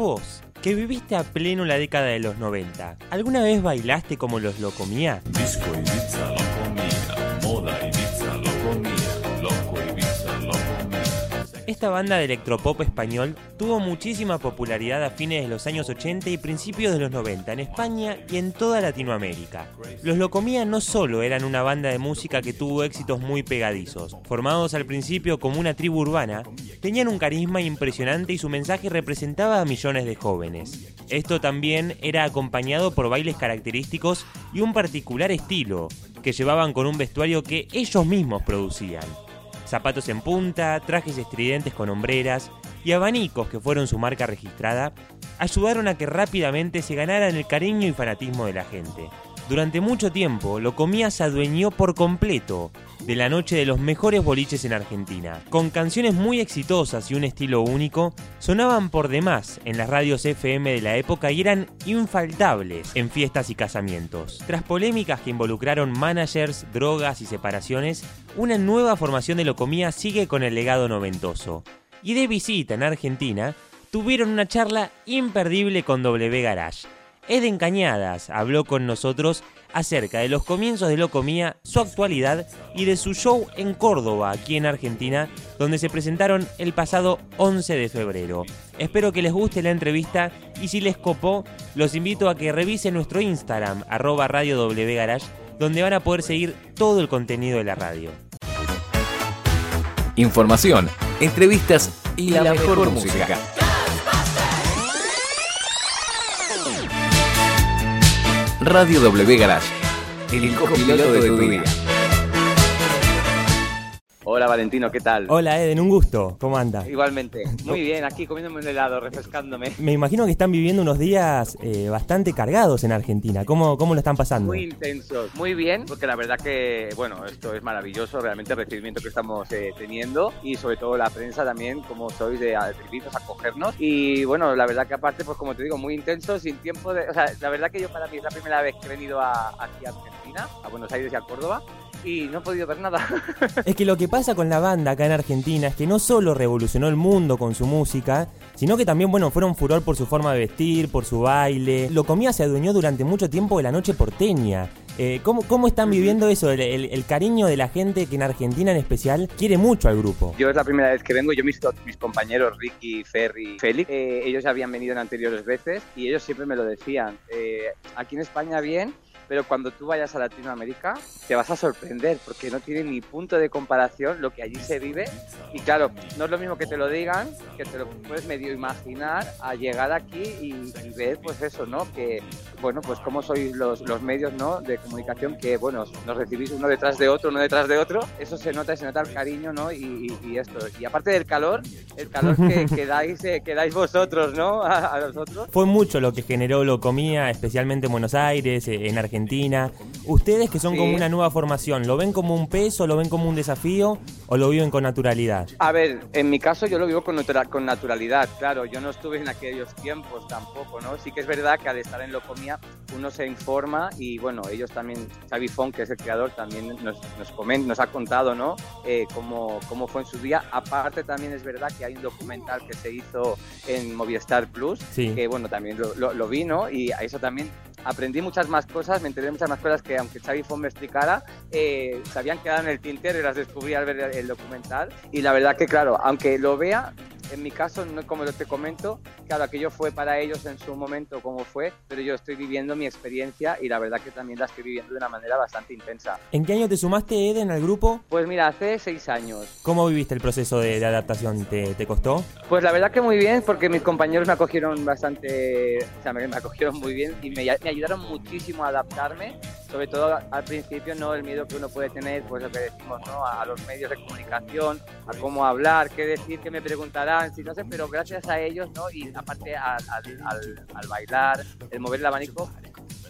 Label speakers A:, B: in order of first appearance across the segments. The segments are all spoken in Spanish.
A: vos, que viviste a pleno la década de los 90, ¿alguna vez bailaste como los Locomía?
B: Disco Ibiza lo
A: Esta banda de electropop español tuvo muchísima popularidad a fines de los años 80 y principios de los 90 en España y en toda Latinoamérica. Los Locomía no solo eran una banda de música que tuvo éxitos muy pegadizos, formados al principio como una tribu urbana, tenían un carisma impresionante y su mensaje representaba a millones de jóvenes. Esto también era acompañado por bailes característicos y un particular estilo, que llevaban con un vestuario que ellos mismos producían zapatos en punta, trajes estridentes con hombreras y abanicos que fueron su marca registrada, ayudaron a que rápidamente se ganaran el cariño y fanatismo de la gente. Durante mucho tiempo, Locomía se adueñó por completo de la noche de los mejores boliches en Argentina. Con canciones muy exitosas y un estilo único, sonaban por demás en las radios FM de la época y eran infaltables en fiestas y casamientos. Tras polémicas que involucraron managers, drogas y separaciones, una nueva formación de Locomía sigue con el legado noventoso. Y de visita en Argentina, tuvieron una charla imperdible con W Garage. Eden Cañadas habló con nosotros acerca de los comienzos de Locomía, su actualidad y de su show en Córdoba, aquí en Argentina, donde se presentaron el pasado 11 de febrero. Espero que les guste la entrevista y si les copó, los invito a que revisen nuestro Instagram, arroba Radio W Garage, donde van a poder seguir todo el contenido de la radio.
C: Información, entrevistas y, la, mejor, música. Radio W Garage, el copiloto de tu día.
D: Hola Valentino, ¿qué tal?
A: Hola Eden, un gusto. ¿Cómo anda?
D: Igualmente. Muy bien, aquí comiéndome un helado, refrescándome.
A: Me imagino que están viviendo unos días eh, bastante cargados en Argentina. ¿Cómo, ¿Cómo lo están pasando?
D: Muy intensos, muy bien, porque la verdad que, bueno, esto es maravilloso, realmente el recibimiento que estamos eh, teniendo y sobre todo la prensa también, como sois de atrevidos a acogernos. Y bueno, la verdad que aparte, pues como te digo, muy intenso, sin tiempo de... O sea, la verdad que yo para mí es la primera vez que he venido a, aquí a Argentina, a Buenos Aires y a Córdoba, y no he podido ver nada.
A: Es que lo que pasa con la banda acá en Argentina es que no solo revolucionó el mundo con su música, sino que también, bueno, fueron furor por su forma de vestir, por su baile. Locomía se adueñó durante mucho tiempo de la noche porteña. Eh, ¿cómo, ¿Cómo están viviendo eso? El, el- el cariño de la gente que en Argentina en especial quiere mucho al grupo.
D: Yo es la primera vez que vengo, yo mis, mis compañeros Ricky, Ferry, Félix, eh, ellos ya habían venido en anteriores veces y ellos siempre me lo decían. eh, aquí en España bien, pero cuando tú vayas a Latinoamérica te vas a sorprender porque no tiene ni punto de comparación lo que allí se vive. Y claro, no es lo mismo que te lo digan, que te lo puedes medio imaginar a llegar aquí y, y ver pues eso, ¿no? Que, bueno, pues cómo sois los, los medios, ¿no? De comunicación que, bueno, nos recibís uno detrás de otro, uno detrás de otro. Eso se nota, se nota el cariño, ¿no? Y, y- y esto. Y aparte del calor, el calor que, que dais, eh, que dais vosotros, ¿no? A, a nosotros.
A: Fue mucho lo que generó Locomía, especialmente en Buenos Aires, en Argentina. Ustedes que son como una nueva formación, ¿lo ven como un peso, lo ven como un desafío o lo viven con naturalidad?
D: A ver, en mi caso yo lo vivo con, con naturalidad, claro, yo no estuve en aquellos tiempos tampoco, ¿no? Sí que es verdad que al estar en Locomía uno se informa y bueno, ellos también, Xavi Fon, que es el creador, también nos, nos, comen- nos ha contado, ¿no? Eh, cómo, cómo fue en su día. Aparte también es verdad que hay un documental que se hizo en Movistar Plus,
A: Sí.
D: que bueno, también lo, lo, lo vi, ¿no? Y a eso también aprendí muchas más cosas, me enteré de muchas más cosas que aunque Xavi Fon me explicara, eh, se habían quedado en el tintero y las descubrí al ver el, el documental. Y la verdad que, claro, aunque lo vea, en mi caso, no como te comento, claro, aquello fue para ellos en su momento como fue, pero yo estoy viviendo mi experiencia y la verdad que también la estoy viviendo de una manera bastante intensa.
A: ¿En qué año te sumaste, Eden, al grupo?
D: Pues mira, hace seis años.
A: ¿Cómo viviste el proceso de, de adaptación? ¿Te, te costó?
D: Pues la verdad que muy bien, porque mis compañeros me acogieron bastante, o sea, me, me acogieron muy bien y me, me ayudaron muchísimo a adaptarme, sobre todo al principio, ¿no? El miedo que uno puede tener, pues lo ¿no? A, los medios de comunicación, a cómo hablar, qué decir, qué me preguntarán, si no sé, pero gracias a ellos, ¿no? Y aparte al, al- al- bailar, el mover el abanico,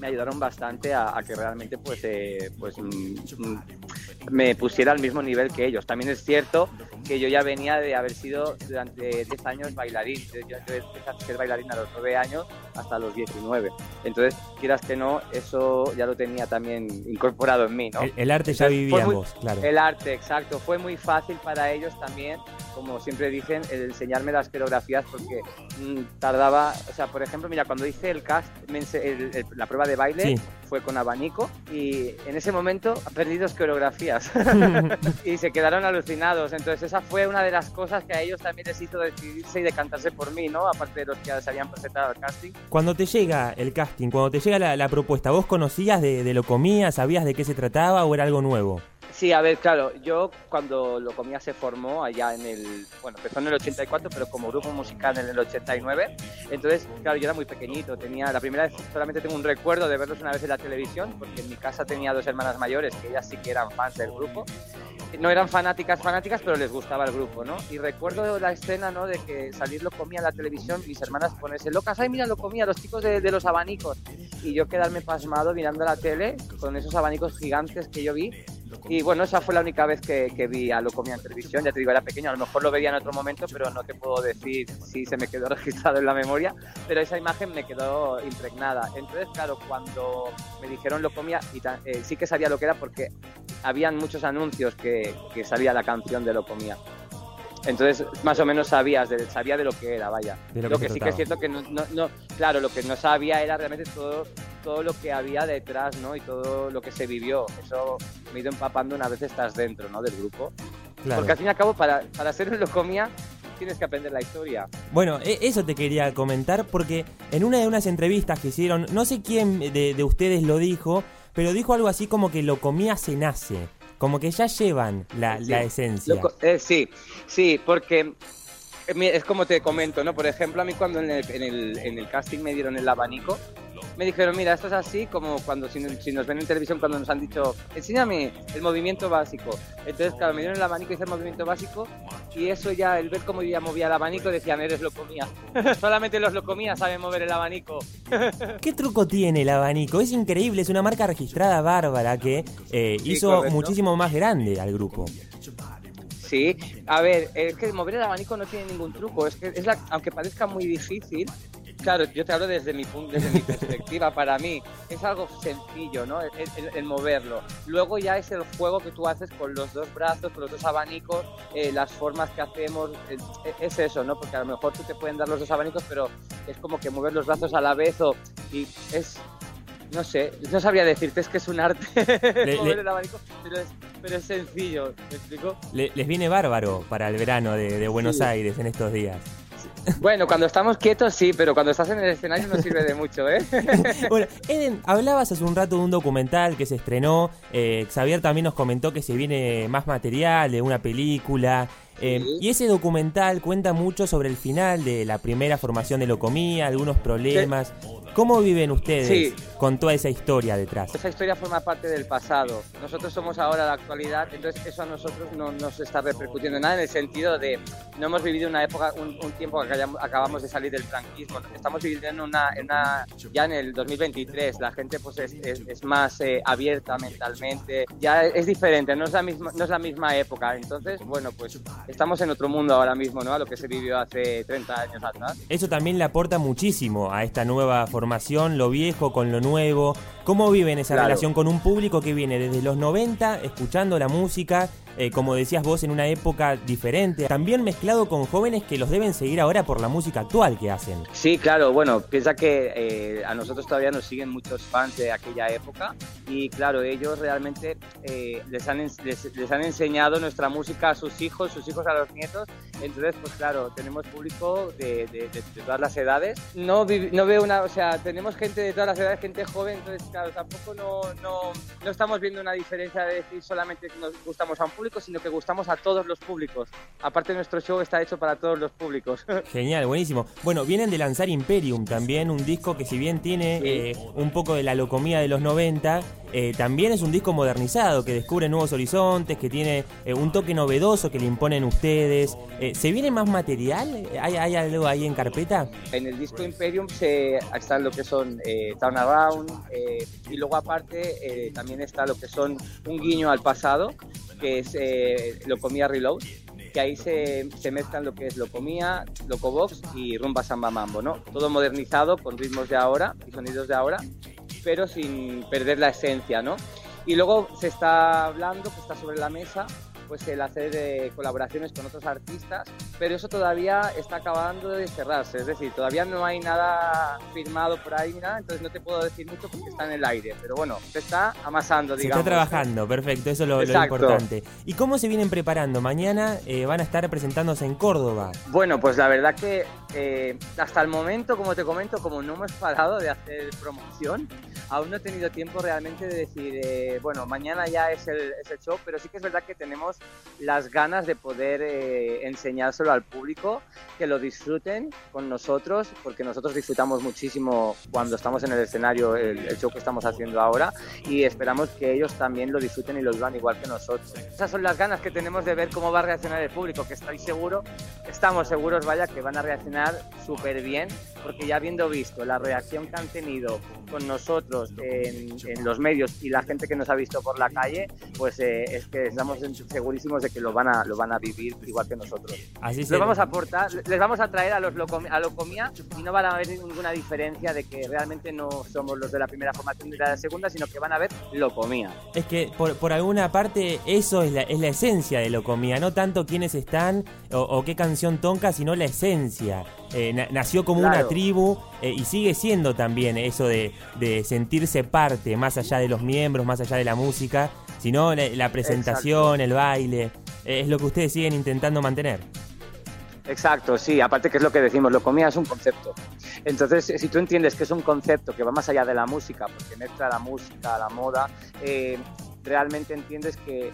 D: me ayudaron bastante a, a que realmente pues, eh, pues mm, mm, me pusiera al mismo nivel que ellos. También es cierto que yo ya venía de haber sido durante 10 años bailarín. Yo, yo empecé a ser bailarín a los 9 años hasta los 19. Entonces, quieras que no, eso ya lo tenía también incorporado en mí, ¿no?
A: El, el arte ya vivía en vos, claro.
D: El arte, exacto. Fue muy fácil para ellos también, como siempre dicen, el enseñarme las coreografías porque mm, tardaba, o sea, por ejemplo, mira, cuando hice el cast, el- el- la prueba de baile
A: Sí.
D: fue con abanico y en ese momento perdí dos coreografías y se quedaron alucinados. Entonces esa fue una de las cosas que a ellos también les hizo decidirse y decantarse por mí, ¿no? Aparte de los que se habían presentado al casting.
A: Cuando te llega el casting, cuando te llega la, la propuesta, ¿vos conocías de, de lo comía, sabías de qué se trataba o era algo nuevo?
D: Sí, a ver, claro, yo cuando lo comía se formó allá en el, bueno, empezó en el 84, pero como grupo musical en el 89, entonces, claro, yo era muy pequeñito, tenía, la primera vez solamente tengo un recuerdo de verlos una vez en la televisión, porque en mi casa tenía dos hermanas mayores que ellas sí que eran fans del grupo, no eran fanáticas, fanáticas, pero les gustaba el grupo, ¿no? Y recuerdo la escena, ¿no? De que salir lo comía en la televisión, mis hermanas ponerse locas, ay, mira, lo comía, los chicos de, de los abanicos, y yo quedarme pasmado mirando la tele con esos abanicos gigantes que yo vi, y bueno, esa fue la única vez que, que vi a Lo Comía en televisión. Ya te digo, era pequeño, a lo mejor lo veía en otro momento, pero no te puedo decir si se me quedó registrado en la memoria. Pero esa imagen me quedó impregnada. Entonces, claro, cuando me dijeron Lo Comía, y eh, sí que sabía lo que era porque habían muchos anuncios que, que salía la canción de Lo Comía. Entonces, más o menos sabías de, sabía de lo que era, vaya.
A: De lo
D: lo
A: que
D: sí que es cierto que no, no, no- claro, lo que no sabía era realmente todo, todo lo que había detrás, ¿no? Y todo lo que se vivió. Eso me he ido empapando una vez estás dentro, ¿no? Del grupo.
A: Claro.
D: Porque al fin y al cabo, para, para ser un locomía, tienes que aprender la historia.
A: Bueno, e- eso te quería comentar porque en una de unas entrevistas que hicieron, no sé quién de, de ustedes lo dijo, pero dijo algo así como que lo comía se nace, como que ya llevan la,
D: Sí.
A: la esencia.
D: Eh, sí, sí, porque eh, es como te comento, ¿no? Por ejemplo, a mí cuando en el, en el, en el casting me dieron el abanico, me dijeron, mira, esto es así como cuando si, si nos ven en televisión cuando nos han dicho, enséñame el movimiento básico. Entonces, claro, me dieron el abanico y hice el movimiento básico y eso ya, el ver cómo yo ya movía el abanico, decían, eres locomía. Solamente los locomías saben mover el abanico.
A: ¿Qué truco tiene el abanico? Es increíble, es una marca registrada bárbara que eh,
D: Sí,
A: hizo
D: correcto.
A: muchísimo más grande al grupo.
D: Sí, a ver, es que mover el abanico no tiene ningún truco. Es que es la, aunque parezca muy difícil, claro, yo te hablo desde mi punto, desde mi perspectiva. Para mí es algo sencillo, ¿no? El, el- el moverlo. Luego ya es el juego que tú haces con los dos brazos, con los dos abanicos, eh, las formas que hacemos. eh, es eso, ¿no? Porque a lo mejor tú te pueden dar los dos abanicos, pero es como que mover los brazos a la vez o y es no sé, no sabría decirte, es que es un arte mover
A: le-
D: el abanico, pero es, pero es sencillo, ¿me explico?
A: Le- les viene bárbaro para el verano de, de Buenos
D: Sí.
A: Aires en estos días.
D: Bueno, cuando estamos quietos sí, pero cuando estás en el escenario no sirve de mucho, ¿eh?
A: Bueno, Eden, hablabas hace un rato de un documental que se estrenó. eh, Xavier también nos comentó que se viene más material de una película. Eh. Y ese documental cuenta mucho sobre el final de la primera formación de Locomía, algunos problemas. ¿Cómo viven ustedes
D: Sí.
A: con toda esa historia detrás?
D: Esa historia forma parte del pasado. Nosotros somos ahora la actualidad, entonces eso a nosotros no nos está repercutiendo en nada en el sentido de no hemos vivido una época, un, un tiempo que acabamos de salir del franquismo. Estamos viviendo en una, una- ya en el 2023. La gente pues es, es- es más eh, abierta mentalmente. Ya es diferente, no es la misma, no es la misma época. Entonces, bueno, pues estamos en otro mundo ahora mismo, ¿no? A lo que se vivió hace 30 años atrás.
A: Eso también le aporta muchísimo a esta nueva formación, lo viejo con lo nuevo. ¿Cómo viven esa
D: Claro.
A: relación con un público que viene desde los 90 escuchando la música, eh, como decías vos, en una época diferente, también mezclado con jóvenes que los deben seguir ahora por la música actual que hacen?
D: Sí, claro, bueno, piensa que eh, a nosotros todavía nos siguen muchos fans de aquella época y claro, ellos realmente eh, les, han, les, les han enseñado nuestra música a sus hijos, sus hijos a los nietos, entonces pues claro, tenemos público de, de- de- de todas las edades. No, no veo una, o sea, tenemos gente de todas las edades, gente joven, entonces claro, tampoco no, no, no estamos viendo una diferencia de decir solamente que nos gustamos a un público, sino que gustamos a todos los públicos. Aparte nuestro show está hecho para todos los públicos.
A: Genial, buenísimo. Bueno, vienen de lanzar Imperium también, un disco que si bien tiene eh, un poco de la locomía de los 90, eh, también es un disco modernizado, que descubre nuevos horizontes, que tiene eh, un toque novedoso que le imponen ustedes. Eh, ¿Se viene más material? ¿Hay, hay algo ahí en carpeta?
D: En el disco Imperium se, están lo que son eh, Town Around eh, y luego aparte también está lo que son un guiño al pasado, que es eh, lo comía Reload. que ahí se, mezclan lo que es Locomía, Locobox y Rumba Samba Mambo, ¿no? Todo modernizado con ritmos de ahora y sonidos de ahora, pero sin perder la esencia, ¿no? Y luego se está hablando, que está sobre la mesa, pues el hacer eh, colaboraciones con otros artistas, pero eso todavía está acabando de cerrarse, es decir, todavía no hay nada firmado por ahí nada, entonces no te puedo decir mucho porque está en el aire, pero bueno, se está amasando,
A: Se
D: digamos.
A: está trabajando, perfecto, eso es lo, importante. ¿Y cómo se vienen preparando? Mañana eh, van a estar presentándose en Córdoba.
D: Bueno, pues la verdad que eh, hasta el momento, como te comento, como no hemos parado de hacer promoción, aún no he tenido tiempo realmente de decir, eh, bueno, mañana ya es el, es el show, pero sí que es verdad que tenemos las ganas de poder eh, enseñárselo al público, que lo disfruten con nosotros, porque nosotros disfrutamos muchísimo cuando estamos en el escenario, el, el show que estamos haciendo ahora, y esperamos que ellos también lo disfruten y lo vivan igual que nosotros. Esas son las ganas que tenemos de ver cómo va a reaccionar el público, que estoy seguro, estamos seguros, vaya, que van a reaccionar súper bien, porque ya habiendo visto la reacción que han tenido con nosotros en, en los medios y la gente que nos ha visto por la calle, pues eh, es que estamos segurísimos de que lo van a, lo van a vivir igual que nosotros.
A: Así
D: Les vamos a aportar, les vamos a traer a los locomi- a Locomía y no van a ver ninguna diferencia de que realmente no somos los de la primera formación de la segunda, sino que van a ver Locomía.
A: Es que por, por alguna parte eso es la, es la esencia de Locomía, no tanto quiénes están o, o qué canción toca, sino la esencia. Eh, na- nació como una tribu eh, y sigue siendo también eso de, de sentirse parte, más allá de los miembros, más allá de la música, sino la, la presentación, el baile. eh, es lo que ustedes siguen intentando mantener.
D: Exacto, sí, aparte que es lo que decimos, Locomía es un concepto. Entonces, si tú entiendes que es un concepto que va más allá de la música, porque mezcla la música, la moda, eh, realmente entiendes que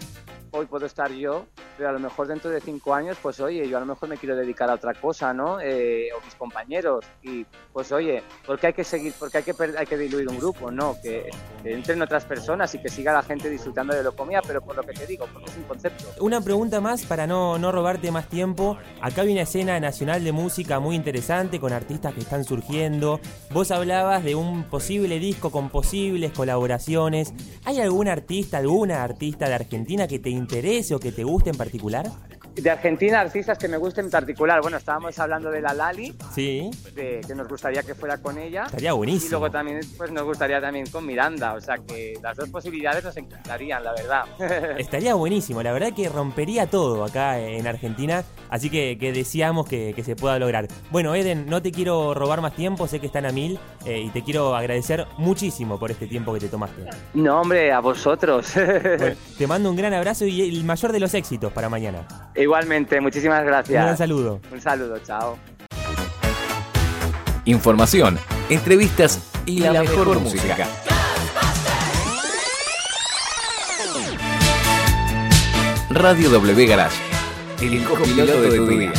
D: hoy puedo estar yo, pero a lo mejor dentro de cinco años, pues oye, yo a lo mejor me quiero dedicar a otra cosa, ¿no? Eh, o mis compañeros. Y pues oye, ¿por qué hay que seguir? porque hay que, hay que diluir un grupo? No, que, entren otras personas y que siga la gente disfrutando de Locomía, pero por lo que te digo, porque es un concepto.
A: Una pregunta más para no, no robarte más tiempo. Acá hay una escena nacional de música muy interesante con artistas que están surgiendo. Vos hablabas de un posible disco con posibles colaboraciones. ¿Hay algún artista, alguna artista de Argentina que te interese o que te guste en particular?
D: De Argentina, artistas que me gusten en particular. Bueno, estábamos hablando de la Lali,
A: Sí,
D: de, que nos gustaría que fuera con ella.
A: estaría
D: Y
A: buenísimo.
D: luego también pues nos gustaría también con Miranda, o sea que las dos posibilidades nos encantarían, la verdad.
A: Estaría buenísimo, la verdad que rompería todo acá en Argentina, así que, que deseamos que, que se pueda lograr. Bueno, Eden, no te quiero robar más tiempo, sé que están a mil eh, y te quiero agradecer muchísimo por este tiempo que te tomaste.
D: no, hombre, a vosotros.
A: Bueno, te mando un gran abrazo y el mayor de los éxitos para mañana.
D: Igualmente, muchísimas
A: Un gran
D: gracias.
A: saludo.
D: Un saludo, chao.
C: Información, entrevistas y, la, mejor, música. Radio W Garage, el copiloto de tu día.